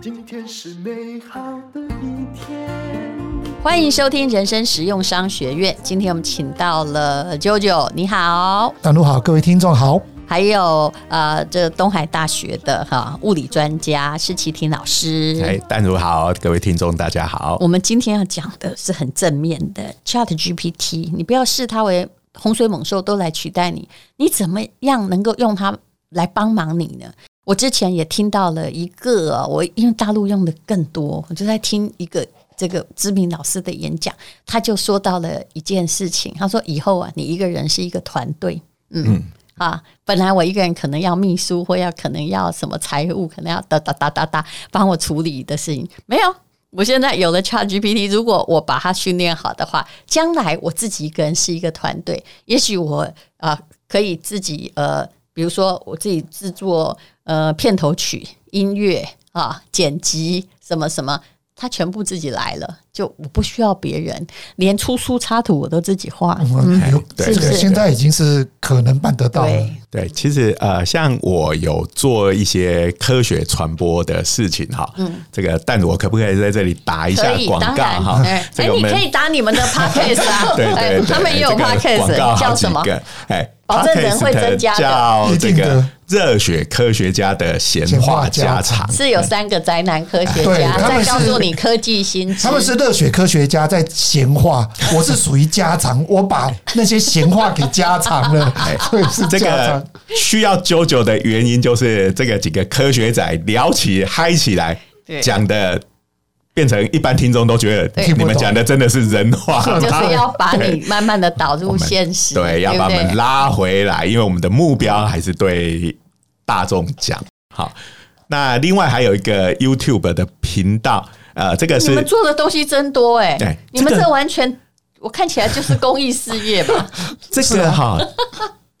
今天是美好的一天。欢迎收听人生实用商学院。今天我们请到了 JoJo，你好，大陆好，各位听众好。还有呃，这东海大学的哈物理专家施奇婷老师。哎，丹如好，各位听众大家好。我们今天要讲的是很正面的 ChatGPT，你不要视它为洪水猛兽都来取代你，你怎么样能够用它来帮忙你呢？我之前也听到了一个，我因为大陆用的更多，我就在听一个这个知名老师的演讲，他就说到了一件事情，他说以后啊，你一个人是一个团队，嗯。嗯啊，本来我一个人可能要秘书，或要可能要什么财务，可能要哒哒哒哒哒帮我处理的事情，没有。我现在有了 ChatGPT，如果我把它训练好的话，将来我自己一个人是一个团队，也许我啊、可以自己呃，比如说我自己制作呃片头曲、音乐啊、剪辑什么什么。他全部自己来了，就我不需要别人，连出书插图我都自己画。嗯，对，这个现在已经是可能办得到了。对，对，其实呃，像我有做一些科学传播的事情哈，嗯，这个，但我可不可以在这里打一下广告哈？哎，你可以打你们的 podcast 啊，对对，他们也有 podcast，叫什么？哎。保证人会增加的，叫这个热血科学家的闲话家常，是有三个宅男科学家在告诉你科技新知。他们是热血科学家在闲话，我是属于家常，我把那些闲话给家常了。所以是这个需要 JoJo 的原因，就是这个几个科学仔聊起嗨起来讲的。变成一般听众都觉得你们讲的真的是人话，就是要把你慢慢的导入现实，对，对，要把我们拉回来，因为我们的目标还是对大众讲。好，那另外还有一个 YouTube 的频道，呃，这个是你们做的东西真多哎，对，你们这完全我看起来就是公益事业吧？这个哈。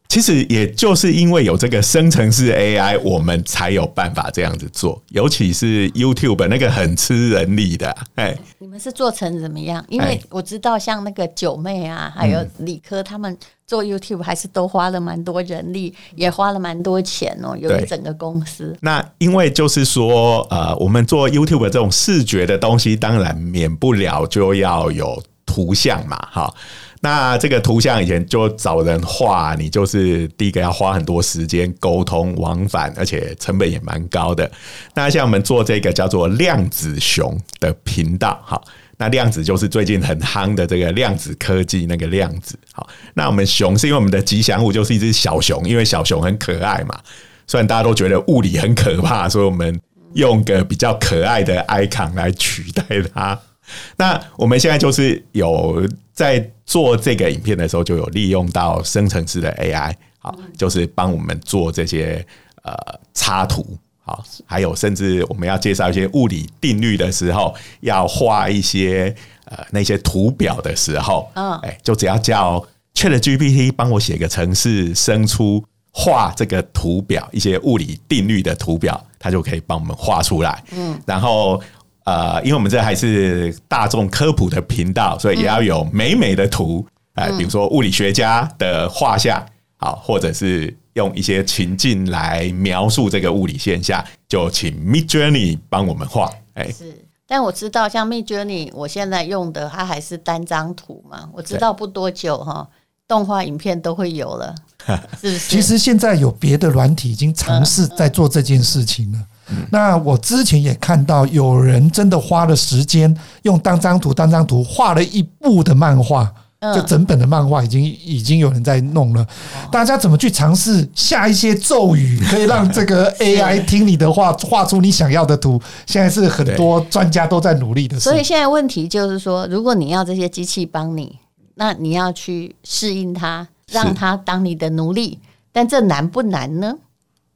其实也就是因为有这个生成式 AI，我们才有办法这样子做。尤其是 YouTube 那个很吃人力的，哎，你们是做成怎么样？因为我知道像那个九妹啊，还有理科，他们做 YouTube 还是都花了蛮多人力，也花了蛮多钱哦，有一整个公司。那因为就是说，呃，我们做 YouTube 这种视觉的东西，当然免不了就要有图像嘛，哈。那这个图像以前就找人画，你就是第一个要花很多时间沟通往返，而且成本也蛮高的。那像我们做这个叫做量子熊的频道，好，那量子就是最近很夯的这个量子科技那个量子，好，那我们熊是因为我们的吉祥物就是一只小熊，因为小熊很可爱嘛。虽然大家都觉得物理很可怕，所以我们用个比较可爱的 icon 来取代它。那我们现在就是有在做这个影片的时候，就有利用到生成式的 AI，好，就是帮我们做这些呃插图，好，还有甚至我们要介绍一些物理定律的时候，要画一些呃那些图表的时候，嗯，哎，就只要叫 ChatGPT 帮我写个程式，生出画这个图表一些物理定律的图表，它就可以帮我们画出来，嗯，然后。呃，因为我们这还是大众科普的频道，所以也要有美美的图，哎，比如说物理学家的画像，好，或者是用一些情境来描述这个物理现象，就请 Midjourney 帮我们画。哎，是，但我知道像 Midjourney，我现在用的它还是单张图嘛，我知道不多久哈，动画影片都会有了，是不是？其实现在有别的软体已经尝试在做这件事情了。那我之前也看到有人真的花了时间，用单张图、单张图画了一部的漫画，就整本的漫画已经已经有人在弄了。大家怎么去尝试下一些咒语，可以让这个 AI 听你的话，画出你想要的图？现在是很多专家都在努力的。所以现在问题就是说，如果你要这些机器帮你，那你要去适应它，让它当你的奴隶。但这难不难呢？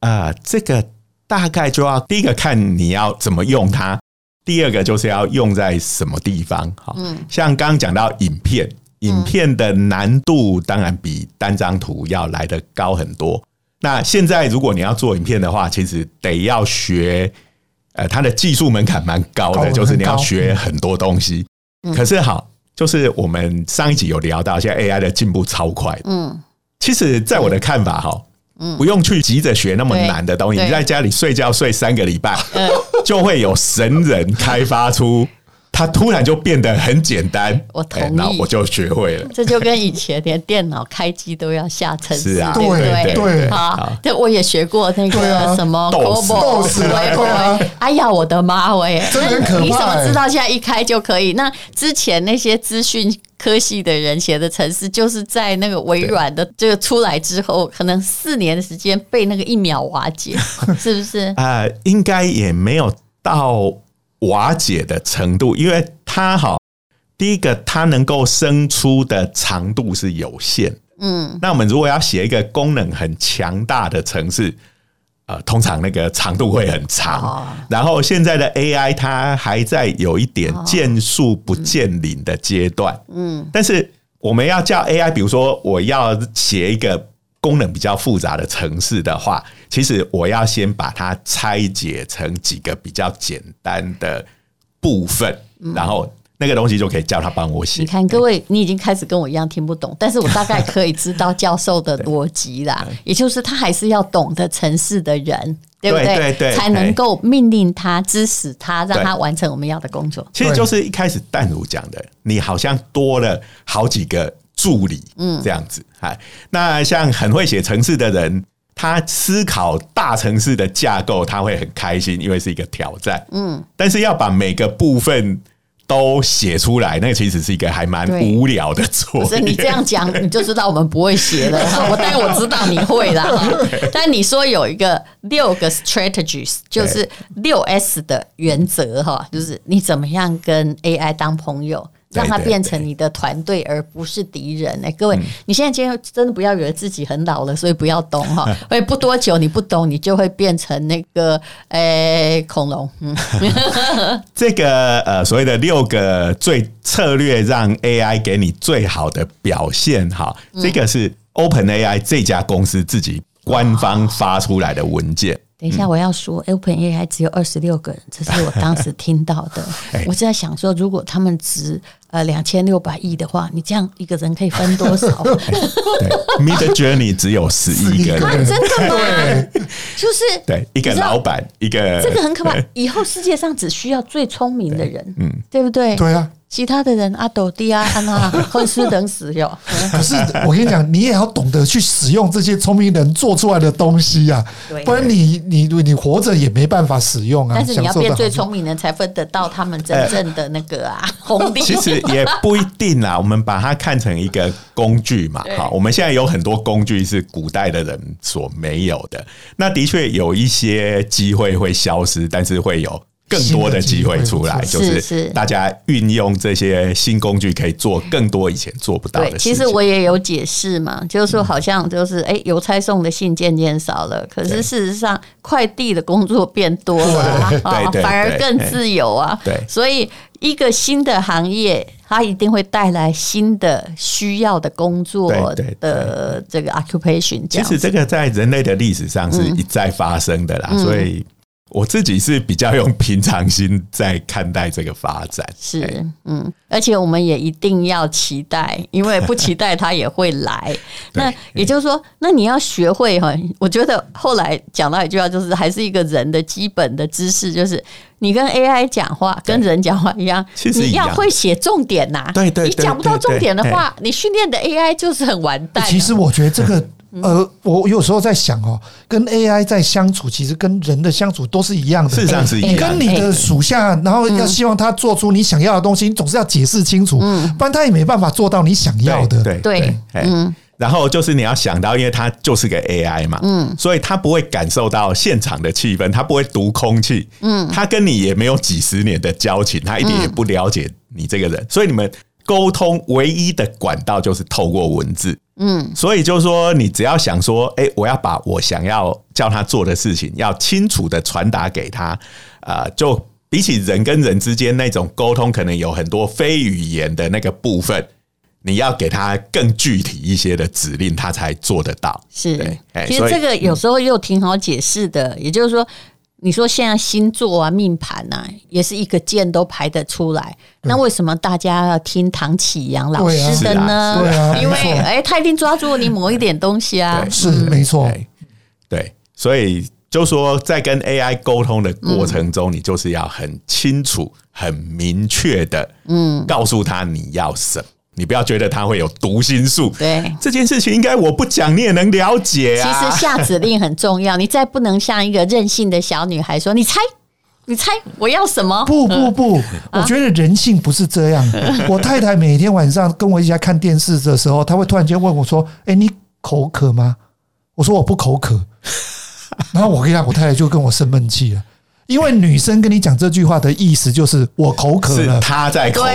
啊、呃，这个。大概就要第一个看你要怎么用它，第二个就是要用在什么地方。好，像刚刚讲到影片，影片的难度当然比单张图要来得高很多。那现在如果你要做影片的话，其实得要学，呃，它的技术门槛蛮高的，就是你要学很多东西。可是好，就是我们上一集有聊到，现在 AI 的进步超快。嗯，其实在我的看法哈。不用去急着学那么难的东西，你在家里睡觉睡三个礼拜，就会有神人开发出。它突然就变得很简单，我同意，我就学会了。这就跟以前连电脑开机都要下程式，是啊，对不对？对啊，这我也学过那个什么 DOS，哎呀，我的妈喂！真的很可怕。你怎么知道现在一开就可以？那之前那些资讯科系的人写的程式，就是在那个微软的这个出来之后，可能四年的时间被那个一秒瓦解，是不是？啊、呃，应该也没有到。瓦解的程度，因为它哈，第一个它能够生出的长度是有限，嗯，那我们如果要写一个功能很强大的城市，呃，通常那个长度会很长。哦、然后现在的 AI 它还在有一点见树不见林的阶段，嗯，但是我们要叫 AI，比如说我要写一个。功能比较复杂的城市的话，其实我要先把它拆解成几个比较简单的部分，嗯、然后那个东西就可以叫他帮我写。你看，各位，你已经开始跟我一样听不懂，但是我大概可以知道教授的逻辑啦，也就是他还是要懂得城市的人，对不对？对对对，才能够命令他、指使他，让他完成我们要的工作。其实就是一开始淡如讲的，你好像多了好几个。助理，嗯，这样子，哎，那像很会写程式的人，他思考大城市的架构，他会很开心，因为是一个挑战，嗯。但是要把每个部分都写出来，那其实是一个还蛮无聊的作业。所以你这样讲，你就知道我们不会写了。我当然我知道你会啦，但你说有一个六个 strategies，就是六 S 的原则哈，就是你怎么样跟 AI 当朋友。让他变成你的团队，而不是敌人。哎，各位，你现在今天真的不要以为自己很老了，所以不要懂哈。因为不多久，你不懂，你就会变成那个诶恐龙。嗯，这个呃所谓的六个最策略，让 AI 给你最好的表现哈，这个是 OpenAI 这家公司自己官方发出来的文件。等一下，我要说，OpenAI 只有二十六个人，这是我当时 听到的。我是在想说，如果他们值呃两千六百亿的话，你这样一个人可以分多少？对，Midjourney 只有十亿个人，啊，真的吗？就是对一个老板，一个这个很可怕。以后世界上只需要最聪明的人，嗯，对不对？对啊。其他的人阿斗弟啊，安娜混吃等死哟。可是我跟你讲，你也要懂得去使用这些聪明人做出来的东西呀，不然你你你活着也没办法使用啊。但是你要变最聪明人才分得到他们真正的那个啊红利。其实也不一定啦，我们把它看成一个工具嘛。好，我们现在有很多工具是古代的人所没有的。那的确有一些机会会消失，但是会有。更多的机会出来，就是大家运用这些新工具，可以做更多以前做不到的事情。其实我也有解释嘛，就是说好像就是哎，邮差送的信渐渐少了，可是事实上快递的工作变多了，啊反而更自由啊。对，所以一个新的行业，它一定会带来新的需要的工作的这个 occupation。其实这个在人类的历史上是一再发生的啦，所以。我自己是比较用平常心在看待这个发展，是嗯，而且我们也一定要期待，因为不期待它也会来。那也就是说，那你要学会哈，我觉得后来讲到一句话，就是还是一个人的基本的知识，就是你跟 AI 讲话跟人讲话一样，你要会写重点呐。对对，你讲不到重点的话，你训练的 AI 就是很完蛋。其实我觉得这个。呃，我有时候在想哦，跟 AI 在相处，其实跟人的相处都是一样的。事实上是一样你。跟你的属下，然后要希望他做出你想要的东西，你总是要解释清楚，不然他也没办法做到你想要的。对对，嗯。然后就是你要想到，因为他就是个 AI 嘛，嗯，所以他不会感受到现场的气氛，他不会读空气，嗯，他跟你也没有几十年的交情，他一点也不了解你这个人，所以你们沟通唯一的管道就是透过文字。嗯，所以就是说，你只要想说，哎，我要把我想要叫他做的事情，要清楚的传达给他，呃，就比起人跟人之间那种沟通，可能有很多非语言的那个部分，你要给他更具体一些的指令，他才做得到。是，其实这个有时候又挺好解释的，也就是说。你说现在星座啊、命盘呐，也是一个键都排得出来。那为什么大家要听唐启阳老师的呢？因为哎，他一定抓住你某一点东西啊。是没错。对，所以就说在跟 AI 沟通的过程中，嗯、你就是要很清楚、很明确的，嗯，告诉他你要什么。你不要觉得他会有读心术，对这件事情，应该我不讲你也能了解啊。其实下指令很重要，你再不能像一个任性的小女孩说：“你猜，你猜我要什么？”不不不，我觉得人性不是这样。我太太每天晚上跟我一起来看电视的时候，她会突然间问我说：“哎，你口渴吗？”我说：“我不口渴。”然后我跟她，我太太就跟我生闷气了。因为女生跟你讲这句话的意思就是我口渴了，她在口渴，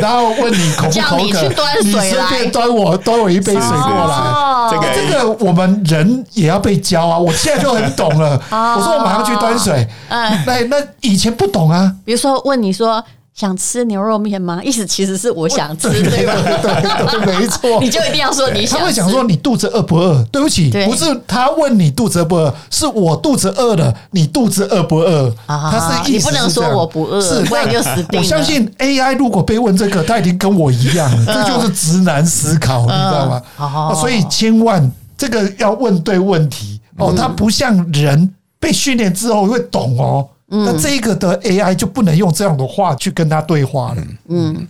然后问你口不口渴，你顺便端我端我一杯水过来。哦、这个这个我们人也要被教啊！我现在就很懂了。哦、我说我马上去端水。嗯，那那以前不懂啊。比如说问你说。想吃牛肉面吗？意思其实是我想吃，对，对吧？对对对，没错。你就一定要说你想。他会想说你肚子饿不饿？对不起，不是他问你肚子饿不饿，是我肚子饿了，你肚子饿不饿？他是意思是你不能说我不饿，是不然就死定了。我相信 AI 如果被问这个，他已经跟我一样了，这就是直男思考，你知道吗？哦，所以千万这个要问对问题哦，他不像人被训练之后会懂哦。那这个的 AI 就不能用这样的话去跟他对话了。嗯，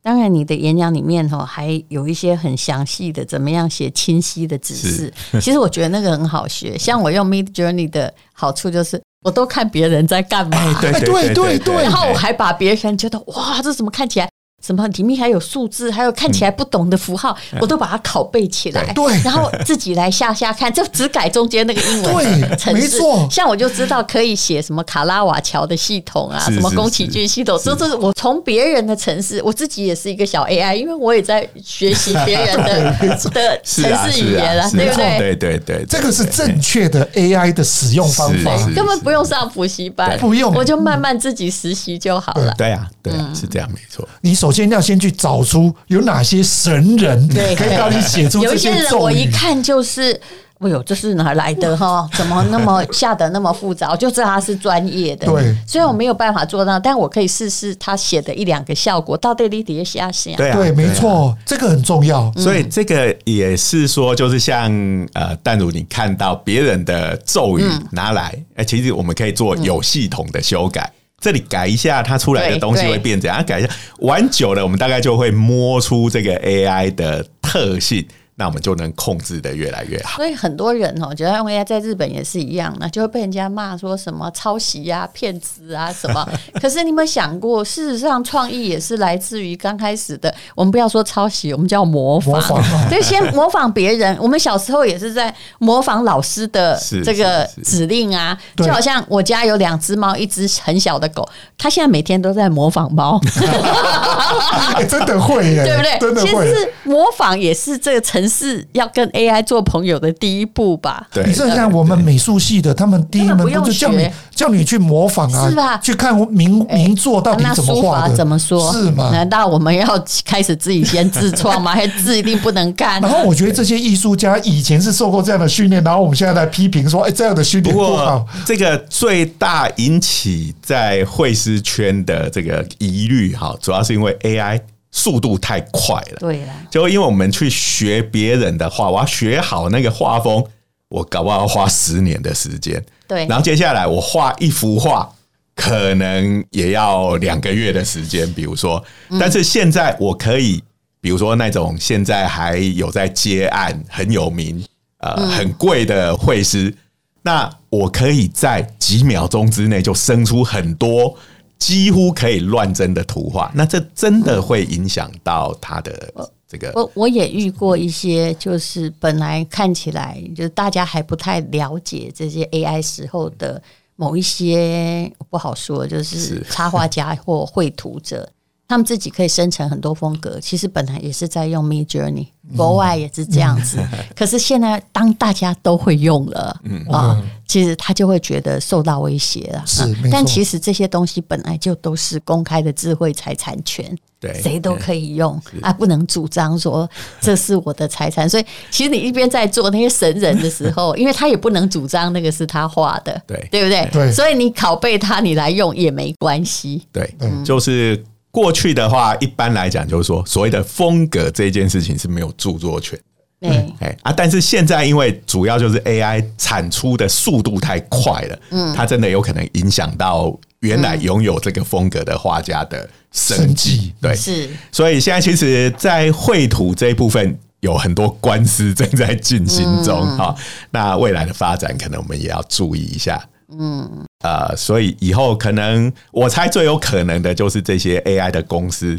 当然，你的演讲里面哈还有一些很详细的怎么样写清晰的指示。其实我觉得那个很好学。像我用 Midjourney 的好处就是，我都看别人在干嘛。对对对对。然后我还把别人觉得哇，这怎么看起来？什么里面还有数字，还有看起来不懂的符号，我都把它拷贝起来。对，然后自己来下下看，就只改中间那个英文。对，没错。像我就知道可以写什么卡拉瓦乔的系统啊，什么宫崎骏系统，这是我从别人的城市，我自己也是一个小 AI，因为我也在学习别人的 的城市语言了，对不对？对对对，这个是正确的 AI 的使用方法，根本不用上补习班，不用，我就慢慢自己实习就好了。对啊，对啊，是这样，没错。你手。首先要先去找出有哪些神人，可以帮你写出这些咒语。有些人我一看就是，哎呦，这是哪来的 哈？怎么那么下的那么复杂？我就知道他是专业的。对，虽然我没有办法做到，但我可以试试他写的一两个效果。到底你底下写？对对，没错，这个很重要。所以这个也是说，就是像呃，但如你看到别人的咒语拿来，哎，其实我们可以做有系统的修改。这里改一下，它出来的东西会变怎样？改一下，玩久了，我们大概就会摸出这个 AI 的特性。那我们就能控制的越来越好。所以很多人哦，觉得用 AI 在日本也是一样，那就会被人家骂说什么抄袭呀、骗子啊什么。可是你有没有想过，事实上创意也是来自于刚开始的。我们不要说抄袭，我们叫模仿。所以先模仿别人。我们小时候也是在模仿老师的 这个指令啊，就好像我家有两只猫，一只很小的狗，它现在每天都在模仿猫。真的会耶，对不对？真的会。其实模仿也是这个成。是要跟 AI 做朋友的第一步吧？对，你像我们美术系的，他们第一门不就叫你叫你去模仿啊，是吧？去看名名作到底怎么画的，怎么说？是吗？难道我们要开始自己先自创吗？还字一定不能干？然后我觉得这些艺术家以前是受过这样的训练，然后我们现在来批评说，哎，这样的训练不好。这个最大引起在绘师圈的这个疑虑，哈，主要是因为 AI。速度太快了，对了，就因为我们去学别人的画，我要学好那个画风，我搞不好要花十年的时间。对，然后接下来我画一幅画，可能也要两个月的时间。比如说，但是现在我可以，比如说那种现在还有在接案很有名、呃很贵的绘师，那我可以在几秒钟之内就生出很多。几乎可以乱真的图画，那这真的会影响到他的这个。我我也遇过一些，就是本来看起来就是大家还不太了解这些 AI 时候的某一些不好说，就是插画家或绘图者。他们自己可以生成很多风格，其实本来也是在用 Midjourney，国外也是这样子。可是现在当大家都会用了，嗯啊，其实他就会觉得受到威胁了。是，但其实这些东西本来就都是公开的智慧财产权，对，谁都可以用啊，不能主张说这是我的财产。所以，其实你一边在做那些神人的时候，因为他也不能主张那个是他画的，对，对不对？对，所以你拷贝他，你来用也没关系。对，就是。过去的话，一般来讲就是说，所谓的风格这件事情是没有著作权，对，哎啊，但是现在因为主要就是 AI 产出的速度太快了，嗯，它真的有可能影响到原来拥有这个风格的画家的生计，对，是。所以现在其实，在绘图这一部分有很多官司正在进行中哦。那未来的发展，可能我们也要注意一下。嗯，呃，所以以后可能我猜最有可能的就是这些 AI 的公司。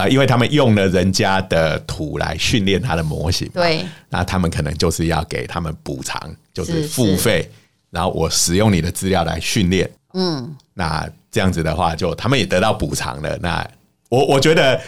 啊，因为他们用了人家的图来训练他的模型，对，那他们可能就是要给他们补偿，就是付费，然后我使用你的资料来训练，嗯，那这样子的话，就他们也得到补偿了。那我我觉得，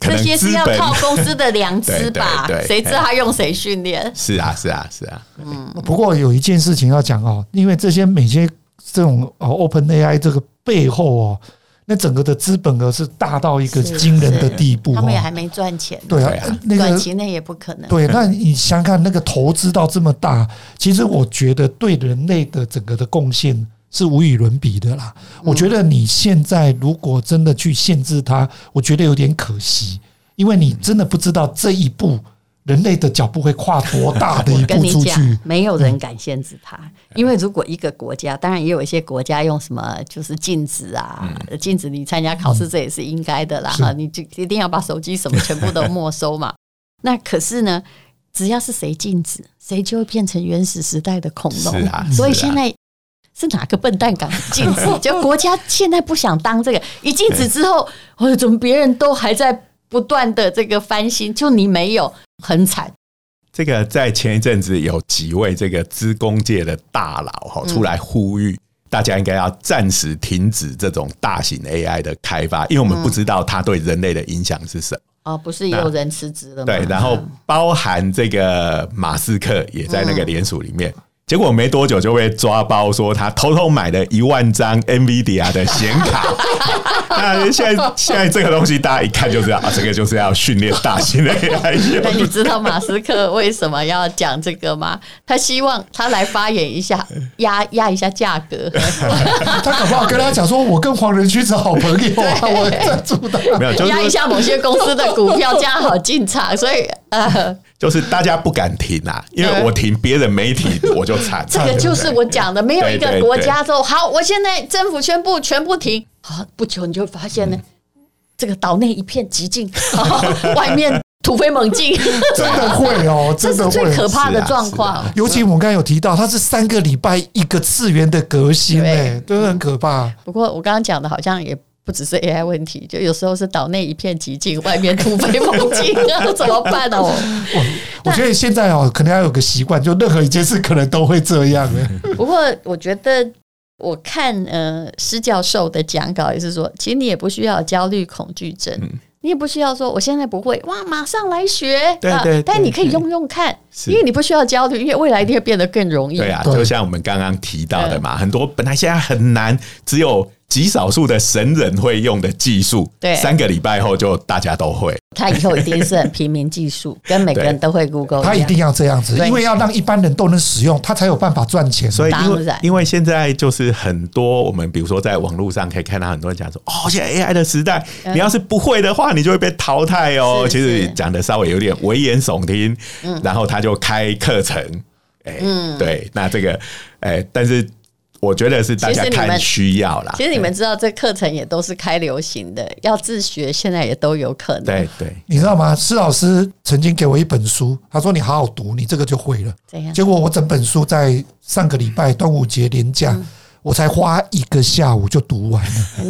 这些是要靠公司的良知 吧？对，谁知道他用谁训练？是啊，是啊，是啊。嗯，不过有一件事情要讲哦，因为这些每些这种哦，Open AI 这个背后哦。那整个的资本额是大到一个惊人的地步，他们也还没赚钱。对啊，那个短期内也不可能。对，那你想想看，那个投资到这么大，其实我觉得对人类的整个的贡献是无与伦比的啦。我觉得你现在如果真的去限制它，我觉得有点可惜，因为你真的不知道这一步。人类的脚步会跨多大的一步出去？没有人敢限制它，因为如果一个国家，当然也有一些国家用什么，就是禁止啊，禁止你参加考试，这也是应该的啦。哈，你就一定要把手机什么全部都没收嘛。那可是呢，只要是谁禁止，谁就会变成原始时代的恐龙。所以现在是哪个笨蛋敢禁止？就国家现在不想当这个，一禁止之后，哦，怎么别人都还在不断的这个翻新，就你没有？很惨，这个在前一阵子有几位这个资工界的大佬哈出来呼吁，大家应该要暂时停止这种大型 AI 的开发，因为我们不知道它对人类的影响是什么。哦，不是也有人辞职了吗？对，然后包含这个马斯克也在那个联署里面。结果没多久就被抓包，说他偷偷买了一万张 NVIDIA 的显卡。那现在现在这个东西大家一看就知道啊，这个就是要训练大型的 AI。那你知道马斯克为什么要讲这个吗？他希望他来发言一下，压压一下价格。他可不好跟他讲说，我跟黄仁勋是好朋友啊，我赞助的。没有，就是压一下某些公司的股票，这样好进场。所以呃。就是大家不敢停啊，因为我停，别人没停，我就惨。这个就是我讲的，没有一个国家说好，我现在政府宣布全部停，好，不久你就发现呢，这个岛内一片寂静，外面突飞猛进，真的会哦，这是最可怕的状况。尤其我们刚才有提到，它是三个礼拜一个次元的革新，哎，都很可怕。不过我刚刚讲的好像也。不只是 AI 问题，就有时候是岛内一片寂静，外面突飞猛进，那 怎么办哦？我我觉得现在哦，可能要有个习惯，就任何一件事可能都会这样。不过我觉得，我看呃施教授的讲稿也是说，其实你也不需要焦虑恐惧症，你也不需要说我现在不会哇，马上来学。对对，但你可以用用看，因为你不需要焦虑，因为未来一定会变得更容易。对啊，就像我们刚刚提到的嘛，很多本来现在很难，只有。极少数的神人会用的技术，对，三个礼拜后就大家都会。他以后一定是很平民技术，跟每个人都会 Google。他一定要这样子，因为要让一般人都能使用，他才有办法赚钱。所以，因为因为现在就是很多我们比如说在网络上可以看到很多人讲说，哦，现在 AI 的时代，你要是不会的话，你就会被淘汰哦。其实讲的稍微有点危言耸听，然后他就开课程，哎，对，那这个，哎，但是。我觉得是大家看需要啦。其实你们知道，这课程也都是开流行的，要自学现在也都有可能。对对，你知道吗？施老师曾经给我一本书，他说：“你好好读，你这个就会了。”怎样？结果我整本书在上个礼拜端午节连假。嗯我才花一个下午就读完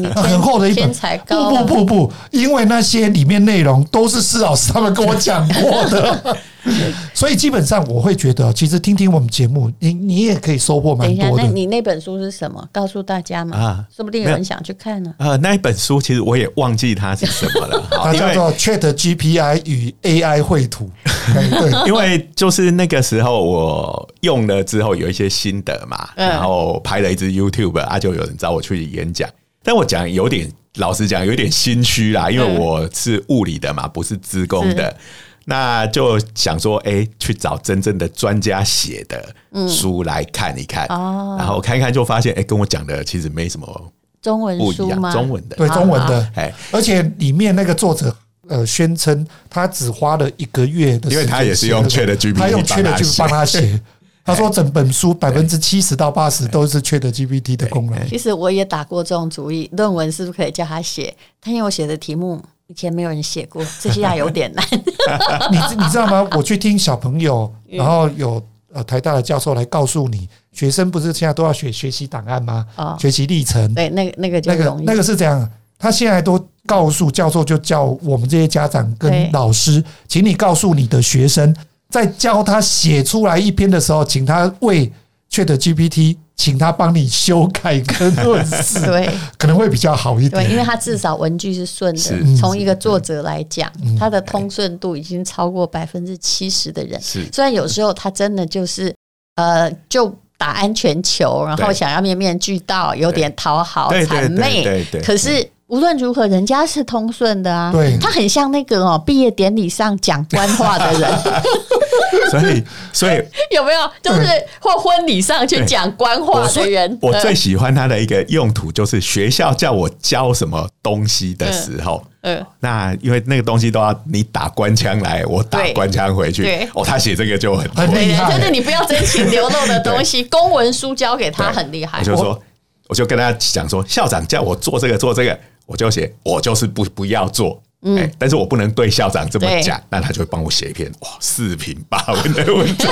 了，很厚的一本。不不不不，因为那些里面内容都是施老师他们跟我讲过的，所以基本上我会觉得，其实听听我们节目，你你也可以收获蛮多的。那你那本书是什么？告诉大家嘛，啊，说不定有人想去看呢。呃，那一本书其实我也忘记它是什么了，它叫做 Chat GPI 与 AI 绘图。对，因为就是那个时候我用了之后有一些心得嘛，然后拍了一支 YouTube 啊，就有人找我去演讲，但我讲有点老实讲有点心虚啦，因为我是物理的嘛，不是资工的，那就想说，哎，去找真正的专家写的书来看一看，然后看一看就发现，哎，跟我讲的其实没什么中文不一样？中文的，对中文的，哎，而且里面那个作者。呃宣称他只花了一个月的时间，因为他也是用 ChatGPT，他用 ChatGPT 帮他写。他说整本书百分之七十到八十都是 ChatGPT 的功能。其实我也打过这种主意，论文是不是可以叫他写？他因为我写的题目以前没有人写过，这下有点难。你你知道吗？我去听小朋友，然后有呃台大的教授来告诉你，学生不是现在都要学学习档案吗？哦，学习历程。对，那个那个就那个那个是这样，他现在都告诉教授，就叫我们这些家长跟老师，请你告诉你的学生。在教他写出来一篇的时候，请他为 ChatGPT，请他帮你修改跟论述，对，可能会比较好一点。对，因为他至少文句是顺的。从一个作者来讲，他的通顺度已经超过百分之七十的人。是，虽然有时候他真的就是呃，就打安全球，然后想要面面俱到，有点讨好谄媚。对对。可是无论如何，人家是通顺的啊。对，他很像那个哦，毕业典礼上讲官话的人。所以，所以 有没有就是或婚礼上去讲官话的人？我最喜欢他的一个用途，就是学校叫我教什么东西的时候，嗯，那因为那个东西都要你打官腔来，我打官腔回去。哦，他写这个就很很厉害，就是你不要真情流露的东西，公文书交给他很厉害。我就说，我就跟他讲说，校长叫我做这个做这个，我就写，我就是不不要做。嗯，但是我不能对校长这么讲，那他就会帮我写一篇哇四平八稳的文章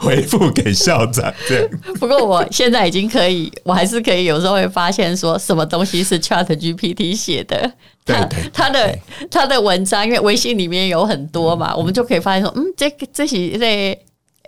回复给校长。对，不过我现在已经可以，我还是可以有时候会发现说什么东西是 ChatGPT 写的，他他的他的文章，因为微信里面有很多嘛，我们就可以发现说，嗯，这个这是在。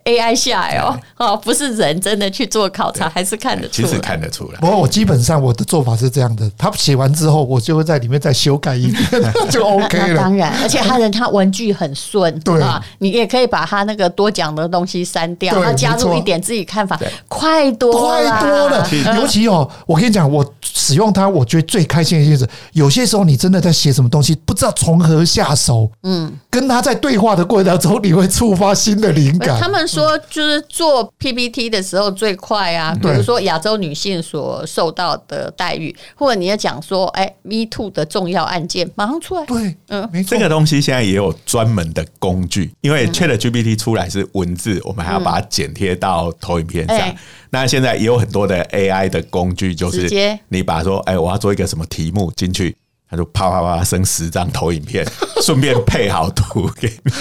AI 下来哦，哦，不是人真的去做考察，还是看得出来。其实看得出来。不过我基本上我的做法是这样的，他写完之后，我就会在里面再修改一遍，就 OK 了。当然，而且他的他文句很顺，对啊，你也可以把他那个多讲的东西删掉，他加入一点自己看法，快多快多了。尤其哦，我跟你讲，我使用它，我觉得最开心的就是，有些时候你真的在写什么东西，不知道从何下手，嗯，跟他在对话的过程当中，你会触发新的灵感。他们。说就是做 PPT 的时候最快啊，比如说亚洲女性所受到的待遇，或者你要讲说，哎，Me Too 的重要案件，马上出来。对，嗯，没错。这个东西现在也有专门的工具，因为 ChatGPT 出来是文字，我们还要把它剪贴到投影片上。那现在也有很多的 AI 的工具，就是你把说，哎，我要做一个什么题目进去，它就啪啪啪生十张投影片，顺便配好图给你。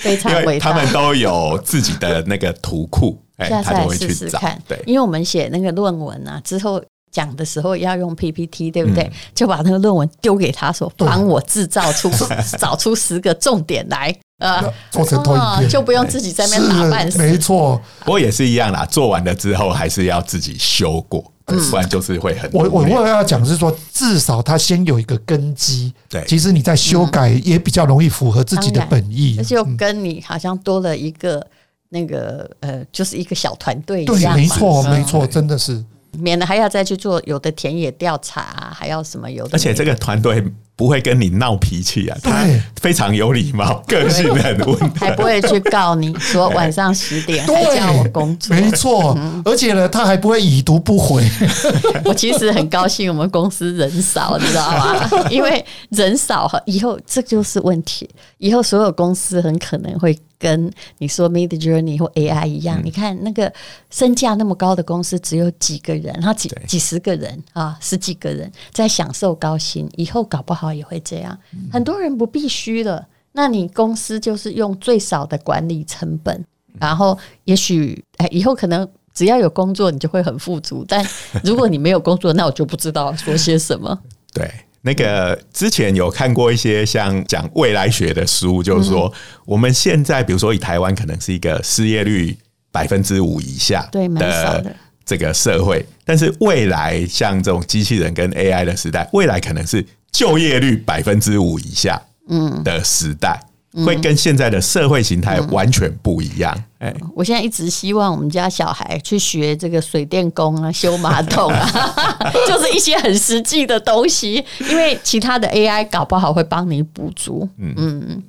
非常伟大，他们都有自己的那个图库，哎，他就会去找。对，因为我们写那个论文啊，之后讲的时候要用 PPT，对不对？就把那个论文丢给他说，帮我制造出 找出十个重点来，呃，做成投影片，就不用自己在那边打扮。没错，不过也是一样啦，做完了之后还是要自己修过。不然就是会很。我我我要讲是说，至少它先有一个根基。对，其实你在修改也比较容易符合自己的本意。而且又跟你好像多了一个那个呃，就是一个小团队一样。对，没错，没错，真的是。免得还要再去做有的田野调查，还要什么有的。而且这个团队。不会跟你闹脾气啊，他非常有礼貌，个性很温和，还不会去告你说晚上十点还叫我工作，没错。而且呢，他还不会已读不回。我其实很高兴我们公司人少，你知道吗？因为人少，以后这就是问题。以后所有公司很可能会跟你说 Midjourney 或 AI 一样。你看那个身价那么高的公司，只有几个人，然后几几十个人啊，十几个人在享受高薪，以后搞不好。也会这样，很多人不必须了。那你公司就是用最少的管理成本，然后也许哎，以后可能只要有工作，你就会很富足。但如果你没有工作，那我就不知道说些什么。对，那个之前有看过一些像讲未来学的书，就是说我们现在比如说以台湾可能是一个失业率百分之五以下，的这个社会。但是未来像这种机器人跟 AI 的时代，未来可能是。就业率百分之五以下，嗯，的时代会跟现在的社会形态完全不一样。哎，我现在一直希望我们家小孩去学这个水电工啊，修马桶啊，就是一些很实际的东西，因为其他的 AI 搞不好会帮你补足。嗯嗯，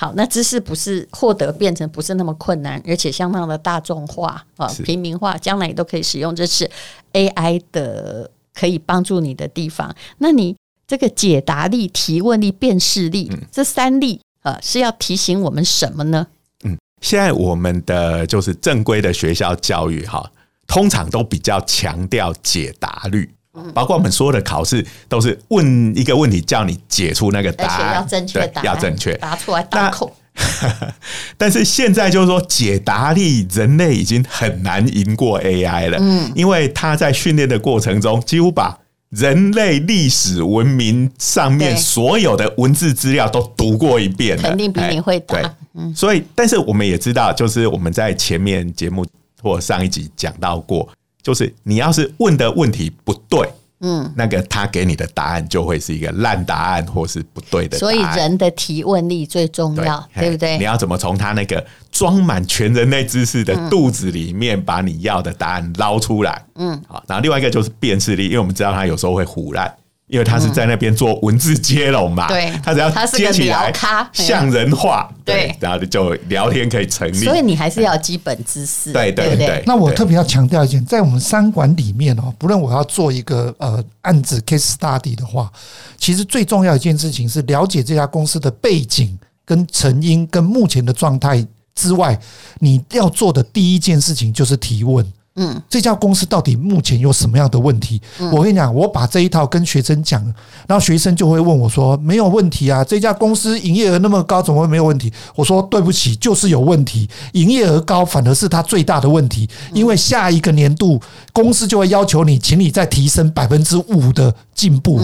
好，那知识不是获得变成不是那么困难，而且相当的大众化啊，平民化，将来也都可以使用，这是 AI 的可以帮助你的地方。那你。这个解答力、提问力、辨识力、嗯、这三力，呃，是要提醒我们什么呢？嗯，现在我们的就是正规的学校教育哈，通常都比较强调解答率，包括我们所有的考试都是问一个问题，叫你解出那个答案，要正确答，要正确答出来打扣。但是现在就是说，解答力人类已经很难赢过 AI 了，嗯，因为他在训练的过程中，几乎把人类历史文明上面所有的文字资料都读过一遍了，肯定比你会答。对，所以，但是我们也知道，就是我们在前面节目或上一集讲到过，就是你要是问的问题不对。嗯，那个他给你的答案就会是一个烂答案，或是不对的答案。所以人的提问力最重要，对，对不对？你要怎么从他那个装满全人类知识的肚子里面把你要的答案捞出来？嗯，好。然后另外一个就是辨识力，因为我们知道他有时候会唬烂。因为他是在那边做文字接龙嘛，对，他只要接起来，像人话，对，然后就聊天可以成立。所以你还是要基本知识，对对对。那我特别要强调一点，在我们三管里面哦，不论我要做一个呃案子 case study 的话，其实最重要一件事情是了解这家公司的背景跟成因跟目前的状态之外，你要做的第一件事情就是提问。嗯，这家公司到底目前有什么样的问题？我跟你讲，我把这一套跟学生讲，然后学生就会问我说：“没有问题啊，这家公司营业额那么高，怎么会没有问题？”我说：“对不起，就是有问题。营业额高反而是他最大的问题，因为下一个年度公司就会要求你，请你再提升百分之五的进步。”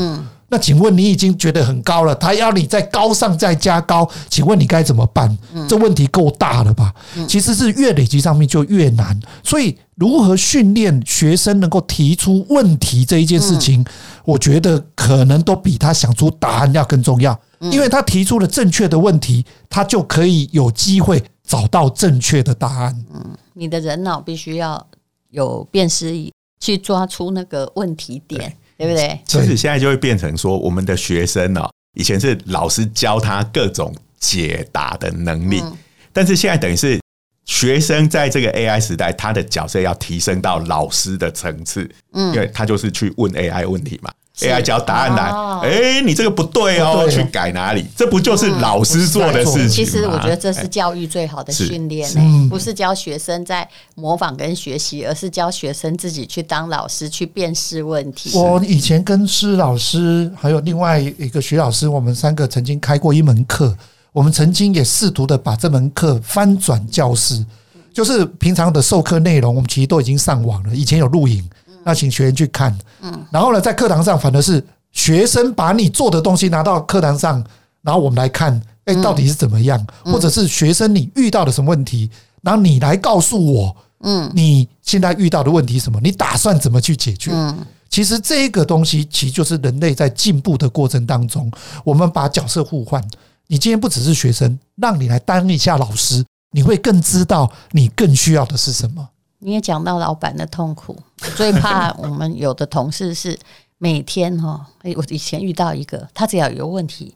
那请问你已经觉得很高了，他要你再高上再加高，请问你该怎么办？这问题够大了吧？其实是越累积上面就越难，所以如何训练学生能够提出问题这一件事情，我觉得可能都比他想出答案要更重要，因为他提出了正确的问题，他就可以有机会找到正确的答案。嗯，你的人脑必须要有辨识力，去抓出那个问题点。对不对？其实现在就会变成说，我们的学生哦，以前是老师教他各种解答的能力，但是现在等于是学生在这个 AI 时代，他的角色要提升到老师的层次，嗯，因为他就是去问 AI 问题嘛。AI 教答案来，哎，你这个不对哦，去改哪里？这不就是老师做的事情吗？其实我觉得这是教育最好的训练，不是教学生在模仿跟学习，而是教学生自己去当老师，去辨识问题。我以前跟施老师还有另外一个徐老师，我们三个曾经开过一门课，我们曾经也试图的把这门课翻转教室，就是平常的授课内容，我们其实都已经上网了，以前有录影。那请学员去看，嗯，然后呢，在课堂上反而是学生把你做的东西拿到课堂上，然后我们来看，哎，到底是怎么样？或者是学生你遇到了什么问题，然后你来告诉我，嗯，你现在遇到的问题什么？你打算怎么去解决？嗯，其实这个东西其实就是人类在进步的过程当中，我们把角色互换。你今天不只是学生，让你来当一下老师，你会更知道你更需要的是什么。你也讲到老板的痛苦，最怕我们有的同事是每天哈，我以前遇到一个，他只要有问题，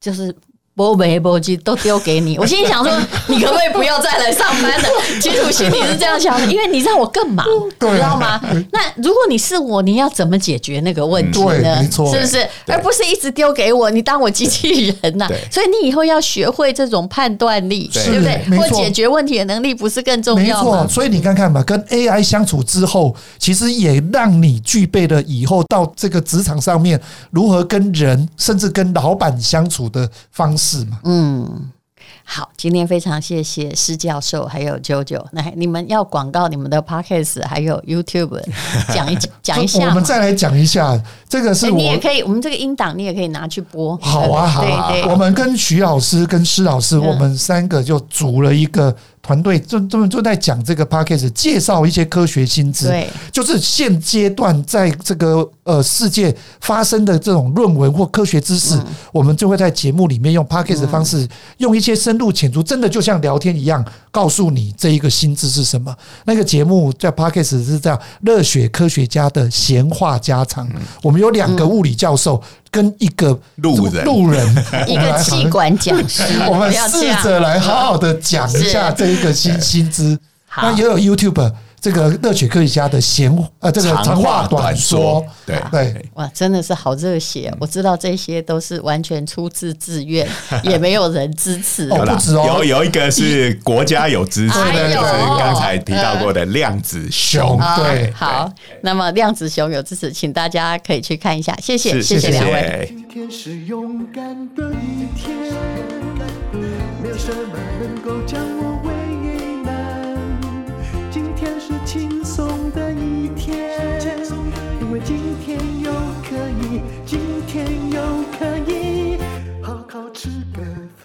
就是。波没波机都丢给你，我心里想说，你可不可以不要再来上班了？其实我心里是这样想的，因为你让我更忙，你知道吗？那如果你是我，你要怎么解决那个问题呢？没错是不是？而不是一直丢给我，你当我机器人呐？所以你以后要学会这种判断力，对不对？或解决问题的能力，不是更重要吗？没错。所以你看看吧，跟 AI 相处之后，其实也让你具备了以后到这个职场上面如何跟人，甚至跟老板相处的方式。是吗？嗯，好，今天非常谢谢施教授还有 JoJo，来你们要广告你们的 Podcast 还有 YouTube 讲一讲一下，我们再来讲一下这个是我，你也可以，我们这个音档你也可以拿去播。好啊，好啊，我们跟徐老师跟施老师，我们三个就组了一个。团队正正正在讲这个 p a c k a g e 介绍一些科学新知，对，就是现阶段在这个呃世界发生的这种论文或科学知识，我们就会在节目里面用 p a c k a g e 的方式，用一些深入浅出，真的就像聊天一样，告诉你这一个新知是什么。那个节目在 p a c k a g e 是这样，热血科学家的闲话家常。我们有两个物理教授。跟一个路人，路人，一个气管讲师，我们试着来好好的讲一下这一个新薪资。那也有 YouTuber，这个热血科学家的闲呃这个长话短说，对对，哇，真的是好热血！我知道这些都是完全出自自愿，也没有人支持。哦，不止哦，有有一个是国家有支持，就是刚才提到过的量子熊。对，好，那么量子熊有支持，请大家可以去看一下。谢谢，谢谢两位。今天是勇敢的一天，没有什么能够将